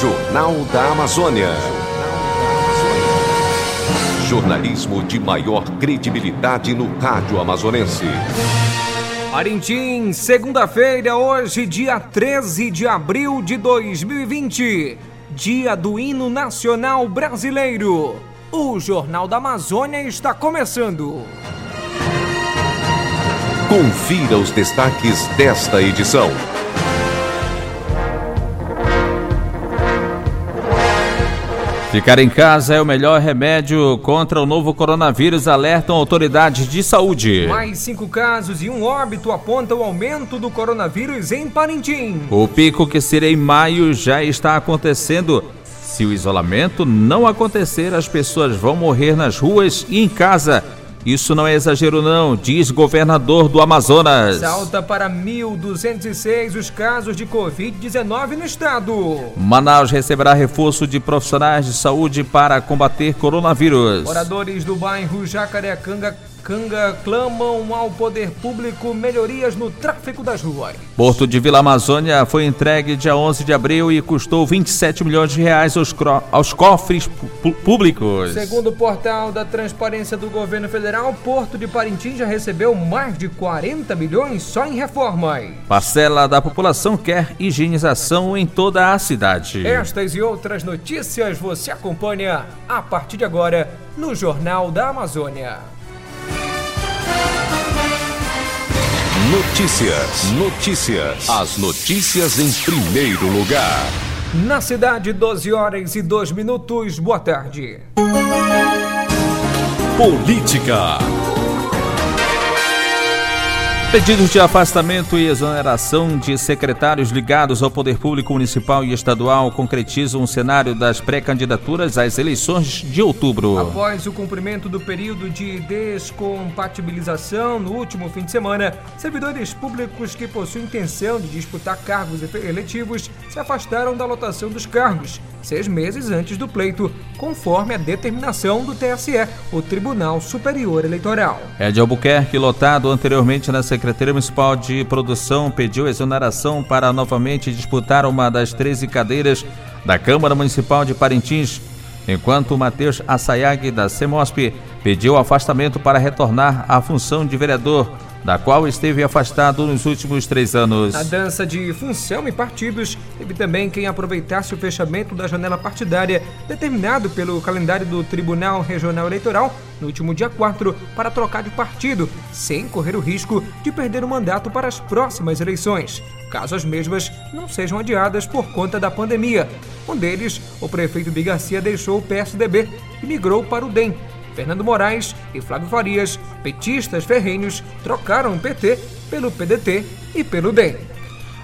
Jornal da Amazônia. Jornalismo de maior credibilidade no rádio amazonense. Parintins, segunda-feira, hoje, dia 13 de abril de 2020, dia do hino nacional brasileiro. O Jornal da Amazônia está começando. Confira os destaques desta edição. Ficar em casa é o melhor remédio contra o novo coronavírus, alertam autoridades de saúde. Mais cinco casos e um óbito apontam o aumento do coronavírus em Parintins. O pico que seria em maio já está acontecendo. Se o isolamento não acontecer, as pessoas vão morrer nas ruas e em casa. Isso não é exagero não, diz governador do Amazonas. Salta para 1.206 os casos de Covid-19 no estado. Manaus receberá reforço de profissionais de saúde para combater coronavírus. Moradores do bairro Jacarecanga Canga clamam ao poder público melhorias no tráfego das ruas. Porto de Vila Amazônia foi entregue dia 11 de abril e custou 27 milhões de reais aos, aos cofres públicos. Segundo o portal da Transparência do Governo Federal, Porto de Parintins já recebeu mais de 40 milhões só em reformas. Parcela da população quer higienização em toda a cidade. Estas e outras notícias você acompanha a partir de agora no Jornal da Amazônia. Notícias. Notícias. As notícias em primeiro lugar. Na cidade, 12 horas e 2 minutos. Boa tarde. Política. Pedidos de afastamento e exoneração de secretários ligados ao Poder Público Municipal e Estadual concretizam o cenário das pré-candidaturas às eleições de outubro. Após o cumprimento do período de descompatibilização no último fim de semana, servidores públicos que possuem intenção de disputar cargos eletivos se afastaram da lotação dos cargos, seis meses antes do pleito, conforme a determinação do TSE, o Tribunal Superior Eleitoral. É de Albuquerque, lotado anteriormente na Secretaria Municipal de Produção, pediu exoneração para novamente disputar uma das 13 cadeiras da Câmara Municipal de Parintins, enquanto Matheus Assayag, da CEMOSP, pediu afastamento para retornar à função de vereador da qual esteve afastado nos últimos três anos. Na dança de função e partidos, teve também quem aproveitasse o fechamento da janela partidária determinado pelo calendário do Tribunal Regional Eleitoral no último dia 4 para trocar de partido, sem correr o risco de perder o mandato para as próximas eleições, caso as mesmas não sejam adiadas por conta da pandemia. Um deles, o prefeito Bigarcia deixou o PSDB e migrou para o DEM Fernando Moraes e Flávio Farias, petistas ferrenhos, trocaram o PT pelo PDT e pelo DEM.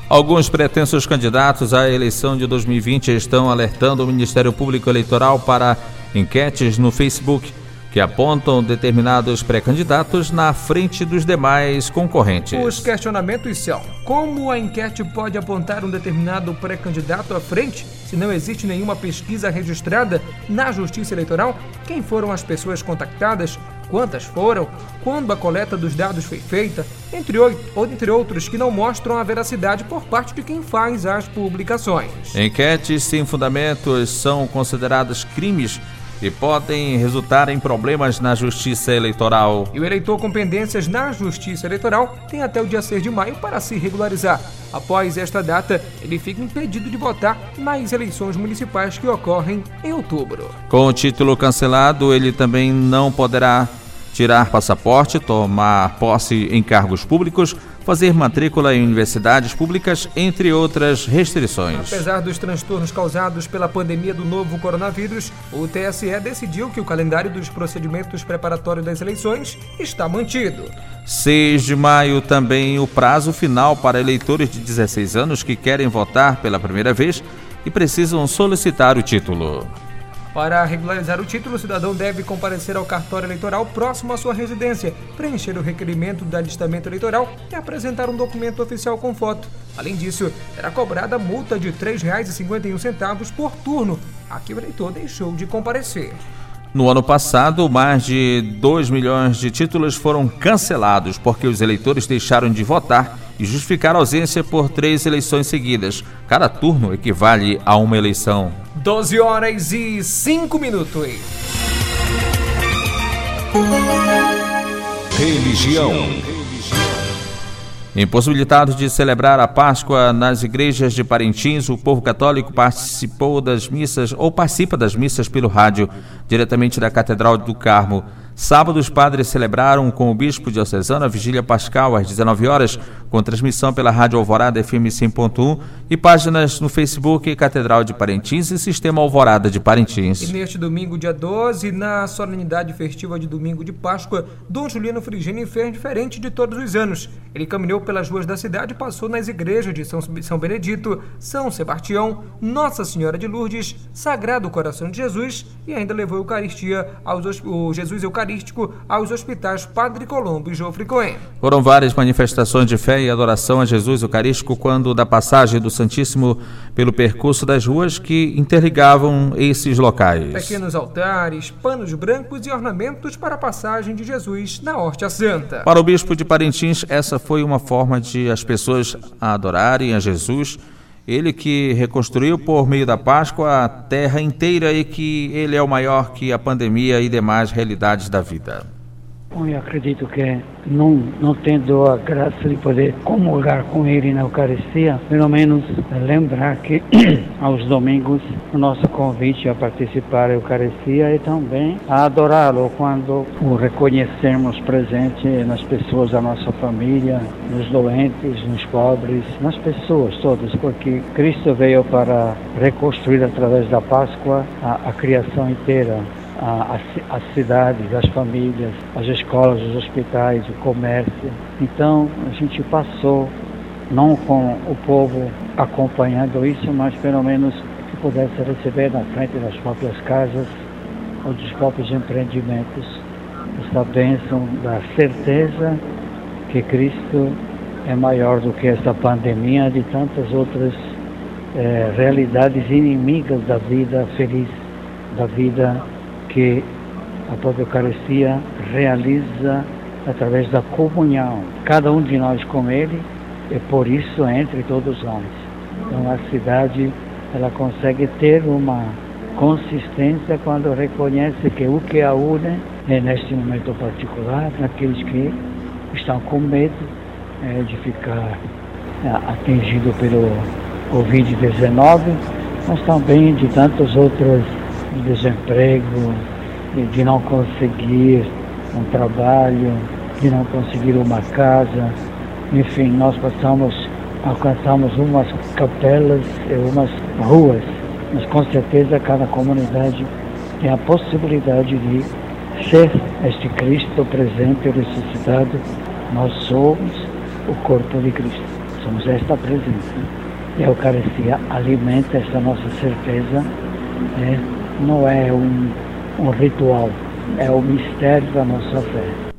Alguns pretensos candidatos à eleição de 2020 estão alertando o Ministério Público Eleitoral para enquetes no Facebook que apontam determinados pré-candidatos na frente dos demais concorrentes. Os questionamentos são: como a enquete pode apontar um determinado pré-candidato à frente se não existe nenhuma pesquisa registrada na Justiça Eleitoral? Quem foram as pessoas contactadas? Quantas foram? Quando a coleta dos dados foi feita? Entre, entre outros que não mostram a veracidade por parte de quem faz as publicações. Enquetes sem fundamentos são consideradas crimes e podem resultar em problemas na Justiça Eleitoral. E o eleitor com pendências na Justiça Eleitoral tem até o dia 6 de maio para se regularizar. Após esta data, ele fica impedido de votar nas eleições municipais que ocorrem em outubro. Com o título cancelado, ele também não poderá tirar passaporte, tomar posse em cargos públicos, fazer matrícula em universidades públicas, entre outras restrições. Apesar dos transtornos causados pela pandemia do novo coronavírus, o TSE decidiu que o calendário dos procedimentos preparatórios das eleições está mantido. 6 de maio também o prazo final para eleitores de 16 anos que querem votar pela primeira vez e precisam solicitar o título. Para regularizar o título, o cidadão deve comparecer ao cartório eleitoral próximo à sua residência, preencher o requerimento do alistamento eleitoral e apresentar um documento oficial com foto. Além disso, será cobrada multa de R$ 3,51 por turno a que o eleitor deixou de comparecer. No ano passado, mais de 2 milhões de títulos foram cancelados porque os eleitores deixaram de votar e justificar a ausência por três eleições seguidas. Cada turno equivale a uma eleição. 12 horas e 5 minutos. Religião. Impossibilitado de celebrar a Páscoa nas igrejas de Parintins, o povo católico participou das missas ou participa das missas pelo rádio, diretamente da Catedral do Carmo. Sábado, os padres celebraram com o bispo diocesano a vigília pascal às 19 horas, com transmissão pela Rádio Alvorada FM 100.1 e páginas no Facebook Catedral de Parintins e Sistema Alvorada de Parintins. E neste domingo, dia 12, na solenidade festiva de domingo de Páscoa, Dom Juliano Frigini fez diferente de todos os anos. Ele caminhou pelas ruas da cidade e passou nas igrejas de São, São Benedito, São Sebastião, Nossa Senhora de Lourdes, Sagrado Coração de Jesus e ainda levou a Eucaristia aos Jesus Eucarístico aos hospitais Padre Colombo e Jofre Cohen. Foram várias manifestações de fé e adoração a Jesus Eucarístico quando da passagem do Santíssimo pelo percurso das ruas que interligavam esses locais. Pequenos altares, panos brancos e ornamentos para a passagem de Jesus na Horta Santa. Para o bispo de Parintins, essa foi uma forma de as pessoas adorarem a Jesus ele que reconstruiu por meio da Páscoa a terra inteira e que ele é o maior que a pandemia e demais realidades da vida. Eu acredito que não, não tendo a graça de poder comungar com Ele na Eucaristia, pelo menos lembrar que aos domingos o nosso convite a participar da Eucaristia é também a adorá-lo quando o reconhecermos presente nas pessoas da nossa família, nos doentes, nos pobres, nas pessoas todas, porque Cristo veio para reconstruir através da Páscoa a, a criação inteira as cidades, as famílias, as escolas, os hospitais, o comércio. Então a gente passou, não com o povo acompanhando isso, mas pelo menos que pudesse receber na frente das próprias casas ou dos próprios empreendimentos essa bênção da certeza que Cristo é maior do que essa pandemia de tantas outras eh, realidades inimigas da vida feliz, da vida que a própria Eucaristia realiza através da comunhão, cada um de nós com Ele, e por isso entre todos nós. Então a cidade ela consegue ter uma consistência quando reconhece que o que a une é neste momento particular, naqueles que estão com medo é, de ficar é, atingido pelo Covid-19, mas também de tantas outras de desemprego, de não conseguir um trabalho, de não conseguir uma casa. Enfim, nós passamos, alcançamos umas capelas e umas ruas, mas com certeza cada comunidade tem a possibilidade de ser este Cristo presente e ressuscitado. Nós somos o corpo de Cristo, somos esta presença. E a Eucaristia alimenta essa nossa certeza né, não é um, um ritual, é o mistério da nossa fé.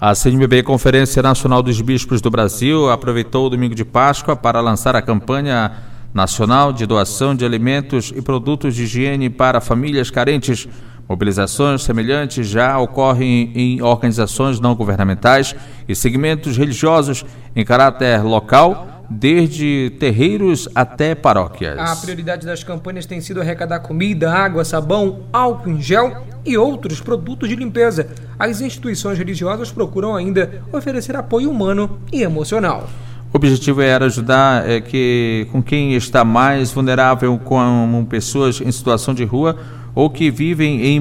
A CNBB, Conferência Nacional dos Bispos do Brasil, aproveitou o domingo de Páscoa para lançar a campanha nacional de doação de alimentos e produtos de higiene para famílias carentes. Mobilizações semelhantes já ocorrem em organizações não governamentais e segmentos religiosos em caráter local desde terreiros até paróquias. A prioridade das campanhas tem sido arrecadar comida, água, sabão, álcool em gel e outros produtos de limpeza. As instituições religiosas procuram ainda oferecer apoio humano e emocional. O objetivo era ajudar é, que, com quem está mais vulnerável, como pessoas em situação de rua ou que vivem em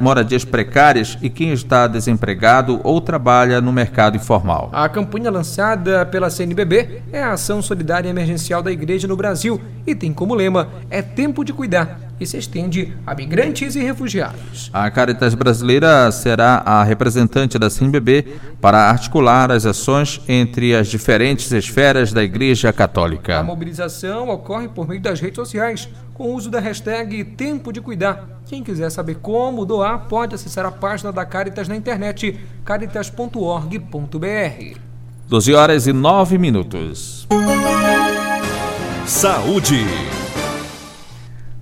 moradias precárias e quem está desempregado ou trabalha no mercado informal. A campanha lançada pela CNBB é a Ação Solidária Emergencial da Igreja no Brasil e tem como lema É Tempo de Cuidar e se estende a migrantes e refugiados. A Caritas Brasileira será a representante da CNBB para articular as ações entre as diferentes esferas da Igreja Católica. A mobilização ocorre por meio das redes sociais, com o uso da hashtag Tempo de Cuidar. Quem quiser saber como doar, pode acessar a página da Caritas na internet caritas.org.br. 12 horas e 9 minutos. Saúde.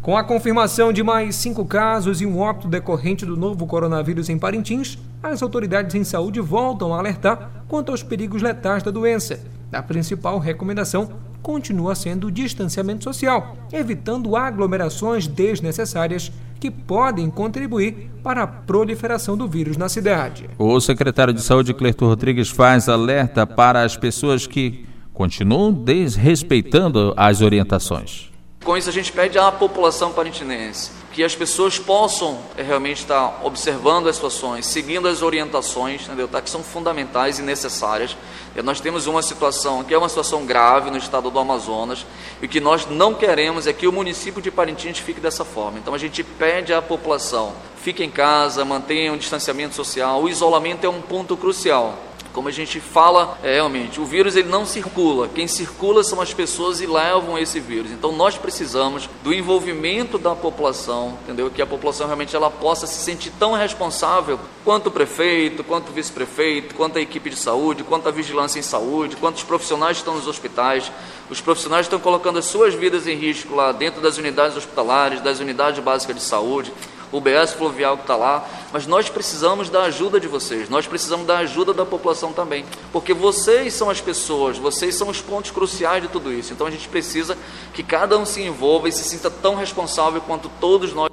Com a confirmação de mais cinco casos e um óbito decorrente do novo coronavírus em Parintins, as autoridades em saúde voltam a alertar quanto aos perigos letais da doença. A principal recomendação continua sendo o distanciamento social, evitando aglomerações desnecessárias que podem contribuir para a proliferação do vírus na cidade. O secretário de Saúde, Clerto Rodrigues, faz alerta para as pessoas que continuam desrespeitando as orientações. Com isso, a gente pede à população parintinense que as pessoas possam é, realmente estar observando as situações, seguindo as orientações, entendeu? Tá? que são fundamentais e necessárias. E nós temos uma situação que é uma situação grave no estado do Amazonas e o que nós não queremos é que o município de Parintins fique dessa forma. Então a gente pede à população, fique em casa, mantenha um distanciamento social, o isolamento é um ponto crucial. Como a gente fala, é, realmente, o vírus ele não circula. Quem circula são as pessoas e levam esse vírus. Então nós precisamos do envolvimento da população, entendeu? Que a população realmente ela possa se sentir tão responsável quanto o prefeito, quanto o vice-prefeito, quanto a equipe de saúde, quanto a vigilância em saúde, quanto os profissionais estão nos hospitais. Os profissionais estão colocando as suas vidas em risco lá dentro das unidades hospitalares, das unidades básicas de saúde o BS Fluvial que está lá, mas nós precisamos da ajuda de vocês, nós precisamos da ajuda da população também, porque vocês são as pessoas, vocês são os pontos cruciais de tudo isso. Então a gente precisa que cada um se envolva e se sinta tão responsável quanto todos nós.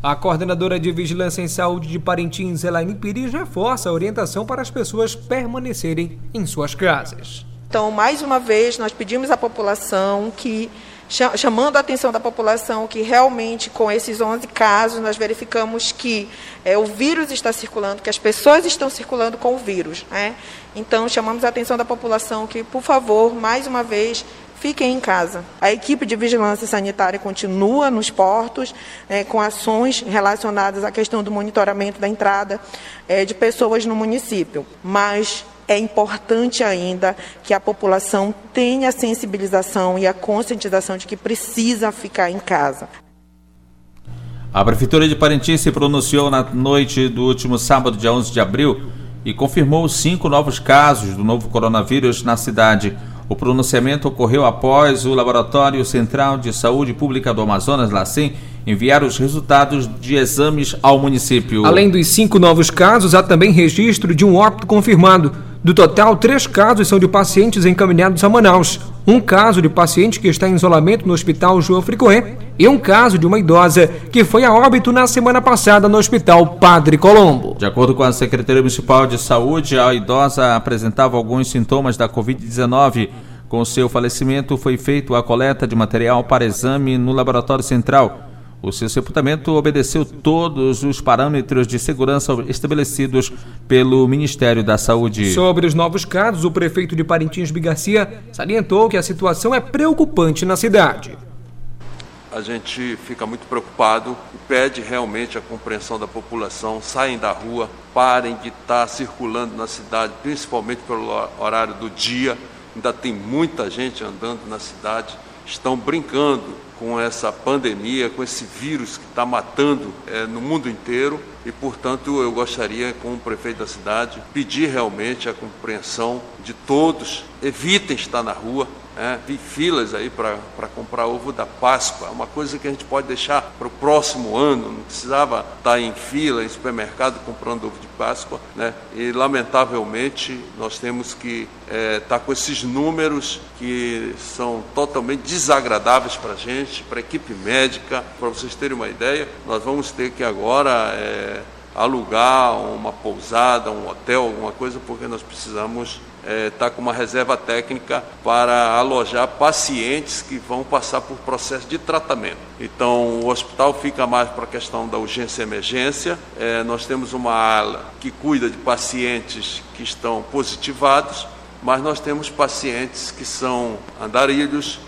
A coordenadora de Vigilância em Saúde de Parintins, Elaine Pires, reforça a orientação para as pessoas permanecerem em suas casas. Então, mais uma vez, nós pedimos à população que chamando a atenção da população que realmente com esses 11 casos nós verificamos que é, o vírus está circulando, que as pessoas estão circulando com o vírus. Né? Então chamamos a atenção da população que, por favor, mais uma vez, fiquem em casa. A equipe de vigilância sanitária continua nos portos, é, com ações relacionadas à questão do monitoramento da entrada é, de pessoas no município. Mas é importante ainda que a população tenha a sensibilização e a conscientização de que precisa ficar em casa. A Prefeitura de Parintins se pronunciou na noite do último sábado, dia 11 de abril, e confirmou cinco novos casos do novo coronavírus na cidade. O pronunciamento ocorreu após o Laboratório Central de Saúde Pública do Amazonas, LACEN, enviar os resultados de exames ao município. Além dos cinco novos casos, há também registro de um óbito confirmado. Do total, três casos são de pacientes encaminhados a Manaus. Um caso de paciente que está em isolamento no Hospital João Fricoé e um caso de uma idosa que foi a óbito na semana passada no Hospital Padre Colombo. De acordo com a Secretaria Municipal de Saúde, a idosa apresentava alguns sintomas da Covid-19. Com seu falecimento, foi feita a coleta de material para exame no Laboratório Central. O seu sepultamento obedeceu todos os parâmetros de segurança estabelecidos pelo Ministério da Saúde. Sobre os novos casos, o prefeito de Parintins Bigarcia salientou que a situação é preocupante na cidade. A gente fica muito preocupado e pede realmente a compreensão da população. Saem da rua, parem de estar circulando na cidade, principalmente pelo horário do dia. Ainda tem muita gente andando na cidade, estão brincando com essa pandemia, com esse vírus que está matando é, no mundo inteiro e, portanto, eu gostaria, como prefeito da cidade, pedir realmente a compreensão de todos. Evitem estar na rua, é, vi filas aí para comprar ovo da Páscoa, é uma coisa que a gente pode deixar para o próximo ano, não precisava estar em fila, em supermercado comprando ovo de Páscoa, né? E lamentavelmente nós temos que estar é, tá com esses números que são totalmente desagradáveis para a gente, para a equipe médica. Para vocês terem uma ideia, nós vamos ter que agora é, alugar uma pousada, um hotel, alguma coisa, porque nós precisamos está é, tá com uma reserva técnica para alojar pacientes que vão passar por processo de tratamento. Então, o hospital fica mais para a questão da urgência e emergência. É, nós temos uma ala que cuida de pacientes que estão positivados, mas nós temos pacientes que são andarilhos,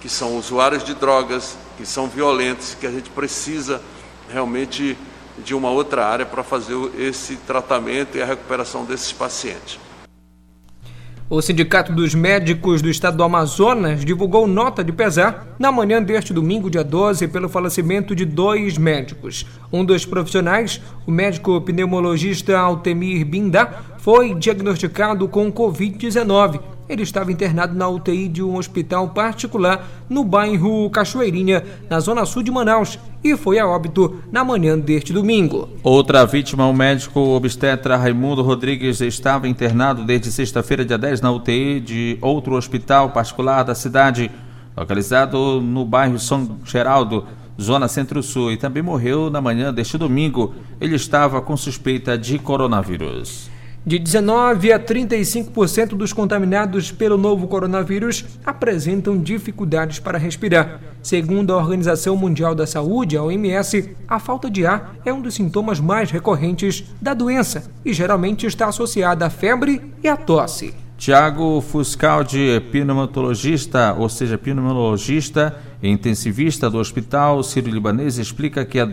que são usuários de drogas, que são violentos, que a gente precisa realmente de uma outra área para fazer esse tratamento e a recuperação desses pacientes. O Sindicato dos Médicos do Estado do Amazonas divulgou nota de pesar na manhã deste domingo, dia 12, pelo falecimento de dois médicos. Um dos profissionais, o médico pneumologista Altemir Bindá, foi diagnosticado com Covid-19 ele estava internado na UTI de um hospital particular no bairro Cachoeirinha, na zona sul de Manaus, e foi a óbito na manhã deste domingo. Outra vítima, o médico obstetra Raimundo Rodrigues, estava internado desde sexta-feira, dia 10, na UTI de outro hospital particular da cidade, localizado no bairro São Geraldo, zona centro-sul, e também morreu na manhã deste domingo. Ele estava com suspeita de coronavírus. De 19 a 35% dos contaminados pelo novo coronavírus apresentam dificuldades para respirar. Segundo a Organização Mundial da Saúde, a OMS, a falta de ar é um dos sintomas mais recorrentes da doença e geralmente está associada à febre e à tosse. Tiago Fuscaldi, pneumologista, ou seja, pneumologista e intensivista do Hospital Sírio-Libanês, explica que a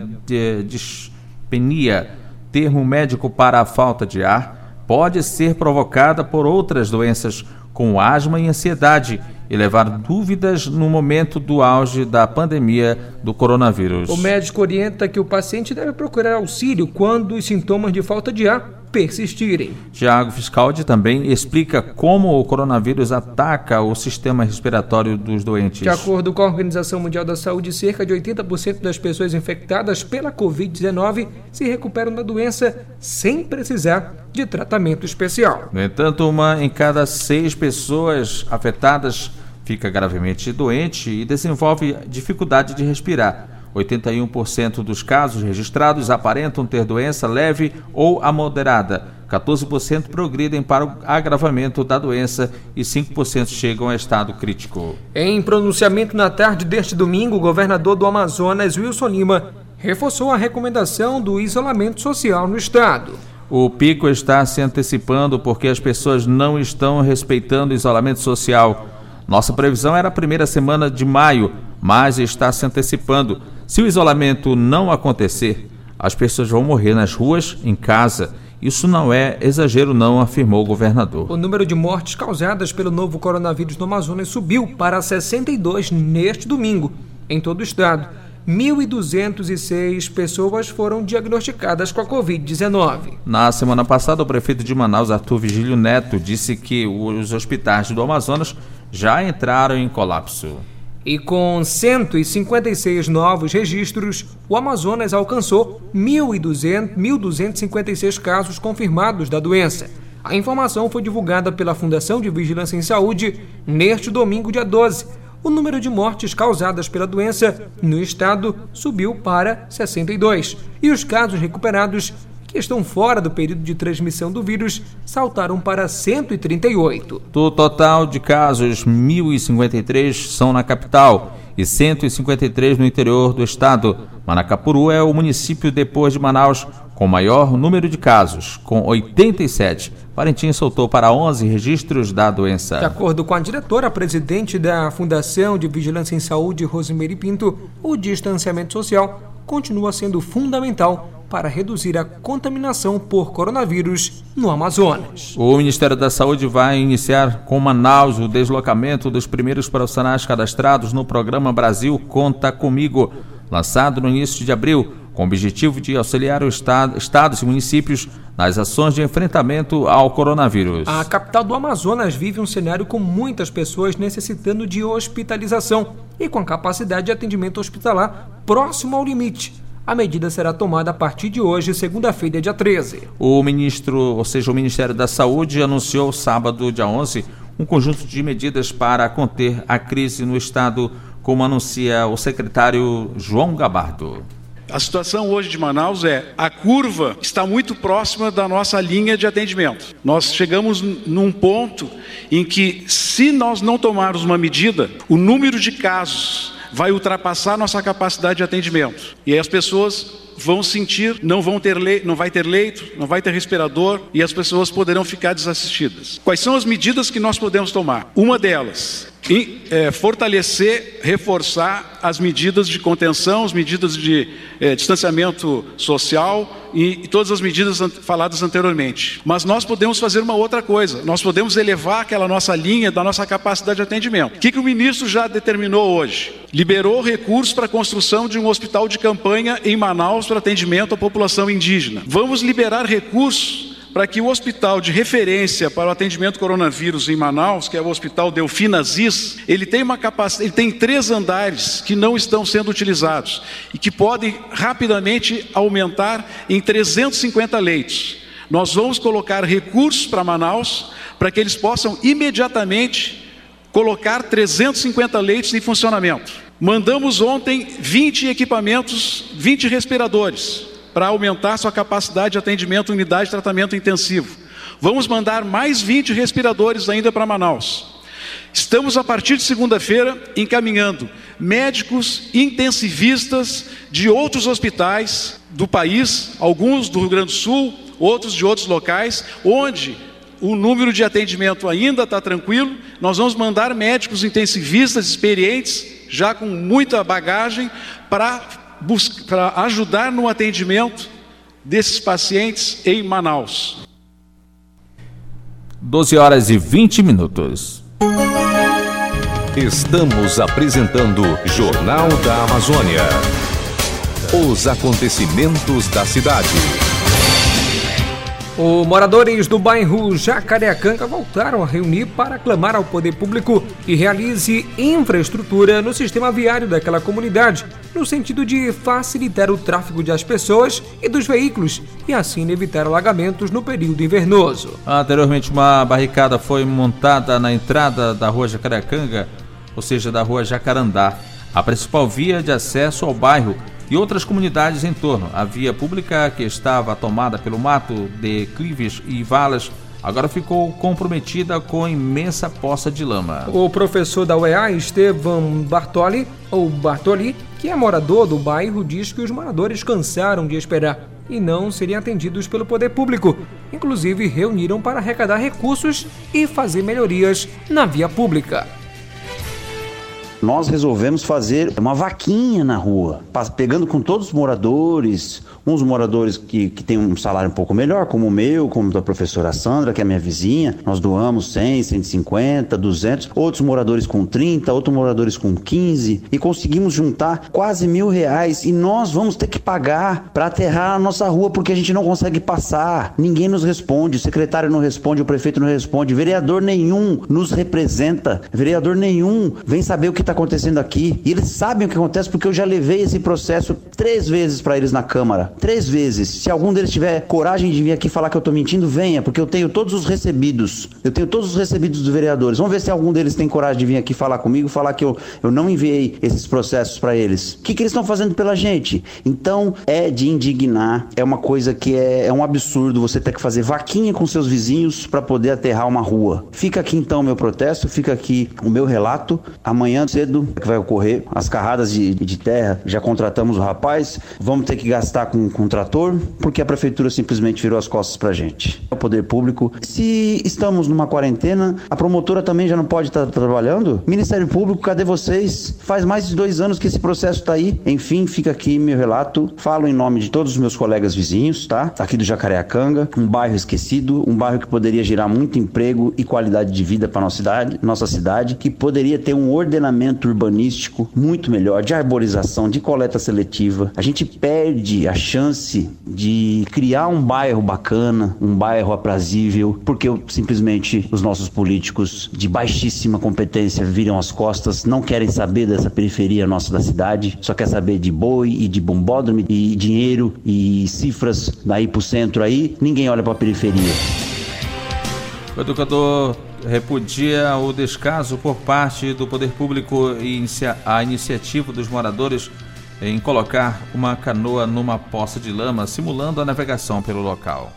dispenia, termo médico para a falta de ar, pode ser provocada por outras doenças, como asma e ansiedade, e levar dúvidas no momento do auge da pandemia do coronavírus. O médico orienta que o paciente deve procurar auxílio quando os sintomas de falta de ar persistirem. Tiago Fiscaldi também explica como o coronavírus ataca o sistema respiratório dos doentes. De acordo com a Organização Mundial da Saúde, cerca de 80% das pessoas infectadas pela Covid-19 se recuperam da doença sem precisar de tratamento especial. No entanto, uma em cada seis pessoas afetadas fica gravemente doente e desenvolve dificuldade de respirar. 81% dos casos registrados aparentam ter doença leve ou a moderada. 14% progridem para o agravamento da doença e 5% chegam a estado crítico. Em pronunciamento na tarde deste domingo, o governador do Amazonas, Wilson Lima, reforçou a recomendação do isolamento social no estado. O pico está se antecipando porque as pessoas não estão respeitando o isolamento social. Nossa previsão era a primeira semana de maio, mas está se antecipando. Se o isolamento não acontecer, as pessoas vão morrer nas ruas, em casa. Isso não é exagero, não, afirmou o governador. O número de mortes causadas pelo novo coronavírus no Amazonas subiu para 62 neste domingo, em todo o estado. 1.206 pessoas foram diagnosticadas com a Covid-19. Na semana passada, o prefeito de Manaus, Arthur Vigílio Neto, disse que os hospitais do Amazonas já entraram em colapso. E com 156 novos registros, o Amazonas alcançou 1.256 casos confirmados da doença. A informação foi divulgada pela Fundação de Vigilância em Saúde neste domingo, dia 12. O número de mortes causadas pela doença no estado subiu para 62 e os casos recuperados que estão fora do período de transmissão do vírus saltaram para 138. Do total de casos, 1.053 são na capital e 153 no interior do estado. Manacapuru é o município depois de Manaus com maior número de casos, com 87. Parintins soltou para 11 registros da doença. De acordo com a diretora presidente da Fundação de Vigilância em Saúde, Rosemary Pinto, o distanciamento social continua sendo fundamental para reduzir a contaminação por coronavírus no Amazonas. O Ministério da Saúde vai iniciar com Manaus o deslocamento dos primeiros profissionais cadastrados no programa Brasil Conta Comigo, lançado no início de abril, com o objetivo de auxiliar os estado, estados e municípios nas ações de enfrentamento ao coronavírus. A capital do Amazonas vive um cenário com muitas pessoas necessitando de hospitalização e com capacidade de atendimento hospitalar próximo ao limite. A medida será tomada a partir de hoje, segunda-feira, dia 13. O ministro, ou seja, o Ministério da Saúde, anunciou sábado, dia 11, um conjunto de medidas para conter a crise no estado, como anuncia o secretário João Gabardo. A situação hoje de Manaus é a curva está muito próxima da nossa linha de atendimento. Nós chegamos num ponto em que, se nós não tomarmos uma medida, o número de casos vai ultrapassar nossa capacidade de atendimento. E aí as pessoas vão sentir, não vão ter leito, não vai ter leito, não vai ter respirador e as pessoas poderão ficar desassistidas. Quais são as medidas que nós podemos tomar? Uma delas, é, fortalecer, reforçar as medidas de contenção, as medidas de é, distanciamento social e, e, todas as medidas an faladas anteriormente. Mas nós podemos fazer uma outra coisa, nós podemos elevar aquela nossa linha da nossa capacidade de atendimento. O que, que o ministro já determinou hoje? Liberou recursos para a construção de um hospital de campanha em Manaus para atendimento à população indígena. Vamos liberar recursos para que o hospital de referência para o atendimento coronavírus em Manaus, que é o Hospital Delfina Ziz, ele tem uma capacidade, ele tem três andares que não estão sendo utilizados e que podem rapidamente aumentar em 350 leitos. Nós vamos colocar recursos para Manaus para que eles possam imediatamente colocar 350 leitos em funcionamento. Mandamos ontem 20 equipamentos, 20 respiradores para aumentar sua capacidade de atendimento unidade de tratamento intensivo. Vamos mandar mais 20 respiradores ainda para Manaus. Estamos, a partir de segunda-feira, encaminhando médicos intensivistas de outros hospitais do país, alguns do Rio Grande do Sul, outros de outros locais, onde o número de atendimento ainda está tranquilo. Nós vamos mandar médicos intensivistas experientes, já com muita bagagem, para para ajudar no atendimento desses pacientes em Manaus. 12 horas e 20 minutos. Estamos apresentando Jornal da Amazônia. Os acontecimentos da cidade. Os moradores do bairro Jacareacanga voltaram a reunir para clamar ao poder público que realize infraestrutura no sistema viário daquela comunidade, no sentido de facilitar o tráfego das pessoas e dos veículos e assim evitar alagamentos no período invernoso. Anteriormente, uma barricada foi montada na entrada da rua Jacareacanga, ou seja, da rua Jacarandá, a principal via de acesso ao bairro e outras comunidades em torno. A via pública que estava tomada pelo mato, declives e valas agora ficou comprometida com imensa poça de lama. O professor da UEA, Estevam Bartoli, ou Bartoli, que é morador do bairro, diz que os moradores cansaram de esperar e não seriam atendidos pelo poder público. Inclusive, reuniram para arrecadar recursos e fazer melhorias na via pública nós resolvemos fazer uma vaquinha na rua, pegando com todos os moradores, uns moradores que, que têm um salário um pouco melhor, como o meu, como da professora Sandra, que é minha vizinha, nós doamos 100, 150, 200, outros moradores com 30, outros moradores com 15, e conseguimos juntar quase mil reais, e nós vamos ter que pagar para aterrar a nossa rua, porque a gente não consegue passar, ninguém nos responde, o secretário não responde, o prefeito não responde, vereador nenhum nos representa, vereador nenhum vem saber o que está está acontecendo aqui. E eles sabem o que acontece porque eu já levei esse processo três vezes para eles na Câmara. Três vezes. Se algum deles tiver coragem de vir aqui falar que eu estou mentindo, venha, porque eu tenho todos os recebidos. Eu tenho todos os recebidos dos vereadores. Vamos ver se algum deles tem coragem de vir aqui falar comigo, falar que eu, eu não enviei esses processos para eles. O que, que eles estão fazendo pela gente? Então, é de indignar. É uma coisa que é, é um absurdo você ter que fazer vaquinha com seus vizinhos para poder aterrar uma rua. Fica aqui então o meu protesto, fica aqui o meu relato. Amanhã, cedo que vai ocorrer as carradas de, de terra. Já contratamos o rapaz, vamos ter que gastar com, com trator, porque a prefeitura simplesmente virou as costas pra gente. O poder público, se estamos numa quarentena, a promotora também já não pode estar tá trabalhando? Ministério Público, cadê vocês? Faz mais de dois anos que esse processo está aí. Enfim, fica aqui meu relato. Falo em nome de todos os meus colegas vizinhos, tá? Aqui do Jacareacanga, um bairro esquecido, um bairro que poderia gerar muito emprego e qualidade de vida para nossa cidade, nossa cidade, que poderia ter um ordenamento planejamento urbanístico muito melhor, de arborização, de coleta seletiva. A gente perde a chance de criar um bairro bacana, um bairro aprazível, porque simplesmente os nossos políticos de baixíssima competência viram as costas, não querem saber dessa periferia nossa da cidade, só quer saber de boi e de bombódromo e dinheiro e cifras daí pro centro aí, ninguém olha para a periferia. O educador repudia o descaso por parte do poder público e a iniciativa dos moradores em colocar uma canoa numa poça de lama, simulando a navegação pelo local.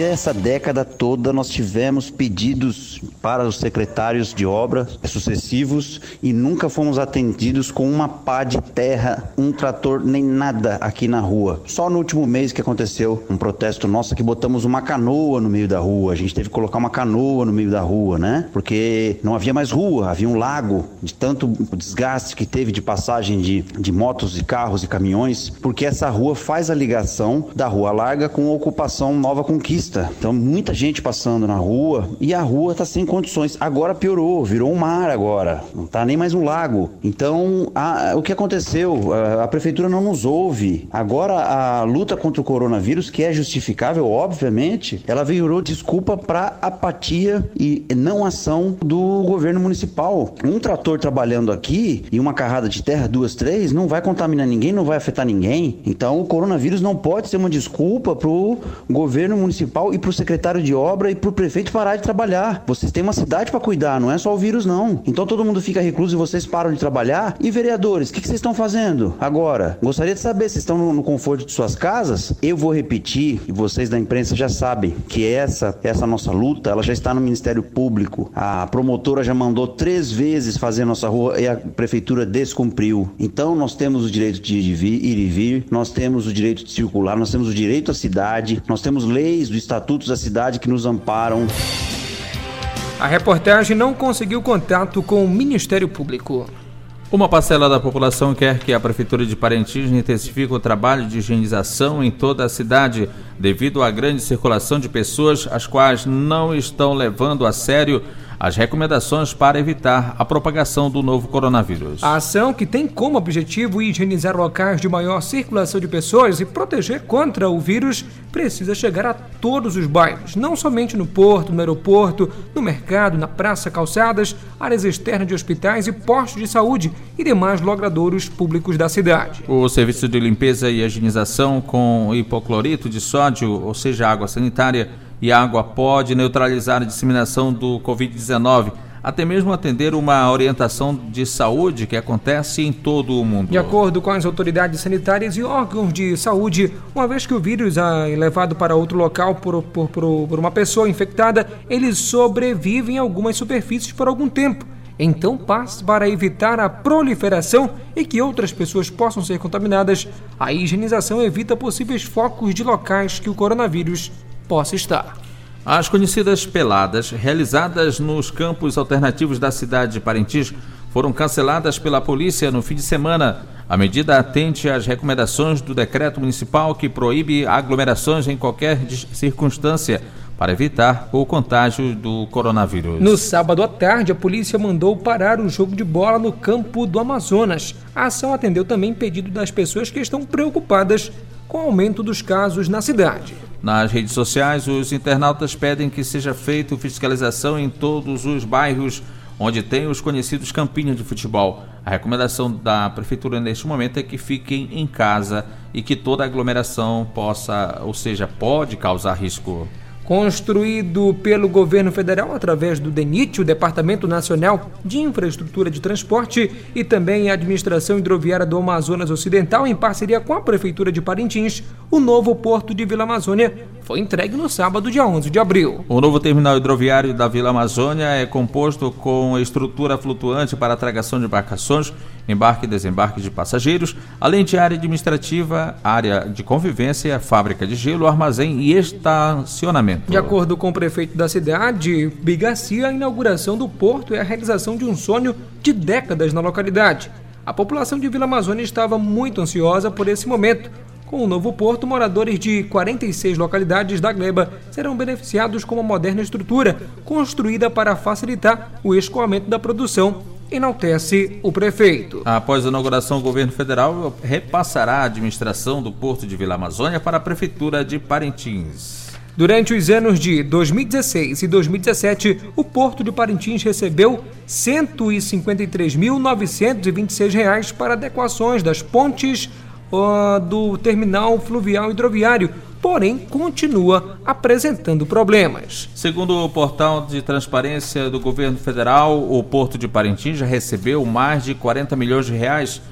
Essa década toda nós tivemos pedidos para os secretários de obra sucessivos e nunca fomos atendidos com uma pá de terra, um trator, nem nada aqui na rua. Só no último mês que aconteceu um protesto nosso que botamos uma canoa no meio da rua. A gente teve que colocar uma canoa no meio da rua, né? Porque não havia mais rua, havia um lago de tanto desgaste que teve de passagem de, de motos e carros e caminhões, porque essa rua faz a ligação da rua larga com a ocupação Nova Conquista então muita gente passando na rua e a rua está sem condições. Agora piorou, virou um mar agora, não está nem mais um lago. Então, a, o que aconteceu? A, a, prefeitura não nos ouve. Agora a luta contra o coronavírus, que é justificável, obviamente, ela virou desculpa para apatia e não ação do governo municipal. Um trator trabalhando aqui e uma carrada de terra, duas, três, não vai contaminar ninguém, não vai afetar ninguém. Então, o coronavírus não pode ser uma desculpa para o governo municipal e para o secretário de obra e para o prefeito parar de trabalhar. Vocês têm uma cidade para cuidar, não é só o vírus, não. Então todo mundo fica recluso e vocês param de trabalhar. E vereadores, o que, que, vocês estão fazendo agora? Gostaria de saber se estão no, no, conforto de suas casas. Eu vou repetir, e vocês da imprensa já sabem, que essa, essa nossa luta, ela já está no Ministério Público. A promotora já mandou três vezes fazer nossa rua e a prefeitura descumpriu. Então nós temos o direito de ir e vir nós temos o direito de circular, nós temos o direito à cidade, nós temos leis do estatutos da cidade que nos amparam. A reportagem não conseguiu contato com o Ministério Público. Uma parcela da população quer que a Prefeitura de Parintins intensifique o trabalho de higienização em toda a cidade, devido à grande circulação de pessoas, as quais não estão levando a sério as recomendações para evitar a propagação do novo coronavírus. A ação, que tem como objetivo higienizar locais de maior circulação de pessoas e proteger contra o vírus, precisa chegar a todos os bairros, não somente no porto, no aeroporto, no mercado, na praça, calçadas, áreas externas de hospitais e postos de saúde e demais logradouros públicos da cidade. O serviço de limpeza e higienização com hipoclorito de sódio, ou seja, água sanitária, e água pode neutralizar a disseminação do Covid-19, até mesmo atender uma orientação de saúde que acontece em todo o mundo. De acordo com as autoridades sanitárias e órgãos de saúde, uma vez que o vírus é levado para outro local por, por, por, uma pessoa infectada, ele sobrevive em algumas superfícies por algum tempo. Então, para evitar a proliferação e que outras pessoas possam ser contaminadas, a higienização evita possíveis focos de locais que o coronavírus possa estar. As conhecidas peladas, realizadas nos campos alternativos da cidade de Parintins, foram canceladas pela polícia no fim de semana. A medida atende às recomendações do decreto municipal que proíbe aglomerações em qualquer circunstância para evitar o contágio do coronavírus. No sábado à tarde, a polícia mandou parar o jogo de bola no campo do Amazonas. A ação atendeu também pedido das pessoas que estão preocupadas com o aumento dos casos na cidade. Nas redes sociais, os internautas pedem que seja feita fiscalização em todos os bairros onde tem os conhecidos campinhos de futebol. A recomendação da prefeitura neste momento é que fiquem em casa e que toda aglomeração possa, ou seja, pode causar risco construído pelo governo federal através do DENIT, o Departamento Nacional de Infraestrutura de Transporte, e também a Administração Hidroviária do Amazonas Ocidental, em parceria com a Prefeitura de Parintins, o novo porto de Vila Amazônia foi entregue no sábado, dia 11 de abril. O novo terminal hidroviário da Vila Amazônia é composto com estrutura flutuante para a tragação de embarcações, embarque e desembarque de passageiros, além de área administrativa, área de convivência, fábrica de gelo, armazém e estacionamento. De acordo com o prefeito da cidade, Bigacia, a inauguração do porto é a realização de um sonho de décadas na localidade. A população de Vila Amazônia estava muito ansiosa por esse momento, com o novo porto, moradores de 46 localidades da Gleba serão beneficiados com uma moderna estrutura construída para facilitar o escoamento da produção enaltece o prefeito. Após a inauguração, o governo federal repassará a administração do Porto de Vila Amazônia para a Prefeitura de Parintins. Durante os anos de 2016 e 2017, o Porto de Parintins recebeu R$ 153.926 para adequações das pontes uh, do terminal fluvial hidroviário, porém continua apresentando problemas. Segundo o portal de transparência do governo federal, o Porto de Parintins já recebeu mais de 40 milhões de reais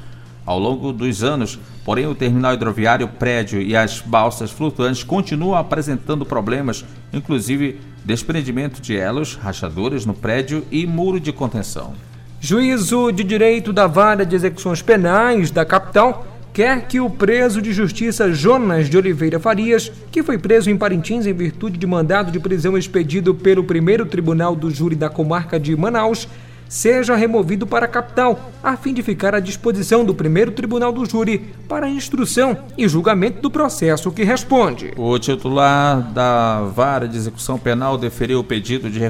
ao longo dos anos, porém o terminal hidroviário, prédio e as balsas flutuantes continuam apresentando problemas, inclusive desprendimento de elos, rachaduras no prédio e muro de contenção. Juízo de Direito da Vara de Execuções Penais da capital quer que o preso de justiça Jonas de Oliveira Farias, que foi preso em Parintins em virtude de mandado de prisão expedido pelo primeiro tribunal do júri da comarca de Manaus, seja removido para a capital, a fim de ficar à disposição do primeiro tribunal do júri para instrução e julgamento do processo que responde. O titular da Vara de Execução Penal deferiu o pedido de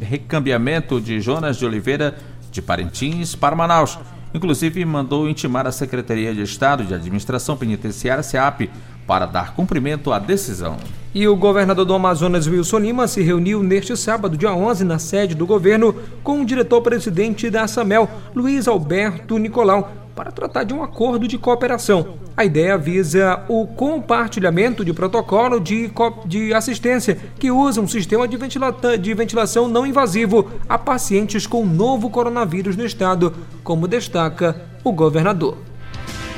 recambiamento de Jonas de Oliveira de Parintins para Manaus. Inclusive, mandou intimar a Secretaria de Estado de Administração Penitenciária, SEAP, para dar cumprimento à decisão. E o governador do Amazonas, Wilson Lima, se reuniu neste sábado, dia 11, na sede do governo, com o diretor-presidente da SAMEL, Luiz Alberto Nicolau, para tratar de um acordo de cooperação. A ideia visa o compartilhamento de protocolo de, de assistência que usa um sistema de, ventila de ventilação não invasivo a pacientes com novo coronavírus no estado, como destaca o governador.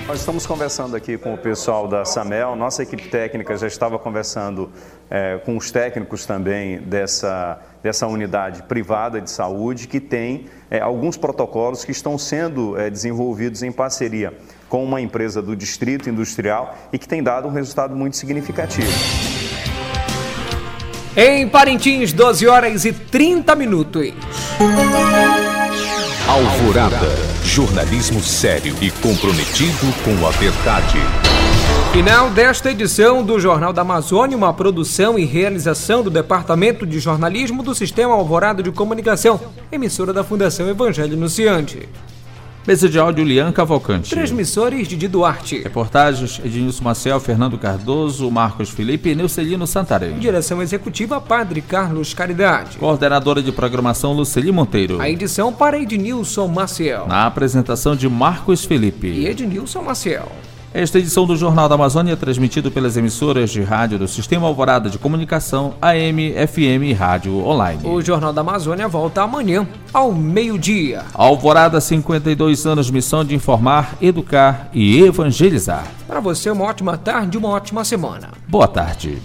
Nós estamos conversando aqui com o pessoal da SAMEL, nossa equipe técnica já estava conversando é, com os técnicos também dessa, dessa unidade privada de saúde, que tem é, alguns protocolos que estão sendo é, desenvolvidos em parceria com uma empresa do Distrito Industrial e que tem dado um resultado muito significativo. Em Parintins, 12 horas e 30 minutos. Alvorada. Jornalismo sério e comprometido com a verdade. Final desta edição do Jornal da Amazônia, uma produção e realização do Departamento de Jornalismo do Sistema Alvorada de Comunicação, emissora da Fundação Evangelho Nunciante. Mesa de áudio Lian Cavalcante. Transmissores Didi Duarte. Reportagens Ednilson Marcel, Fernando Cardoso, Marcos Felipe e Neucelino Santarém. Direção Executiva Padre Carlos Caridade. Coordenadora de Programação Luceli Monteiro. A edição para Ednilson Maciel. Na apresentação de Marcos Felipe. E Ednilson Maciel. Esta edição do Jornal da Amazônia é transmitido pelas emissoras de rádio do Sistema Alvorada de Comunicação, AM, FM e Rádio Online. O Jornal da Amazônia volta amanhã, ao meio-dia. Alvorada, 52 anos, missão de informar, educar e evangelizar. Para você, uma ótima tarde e uma ótima semana. Boa tarde.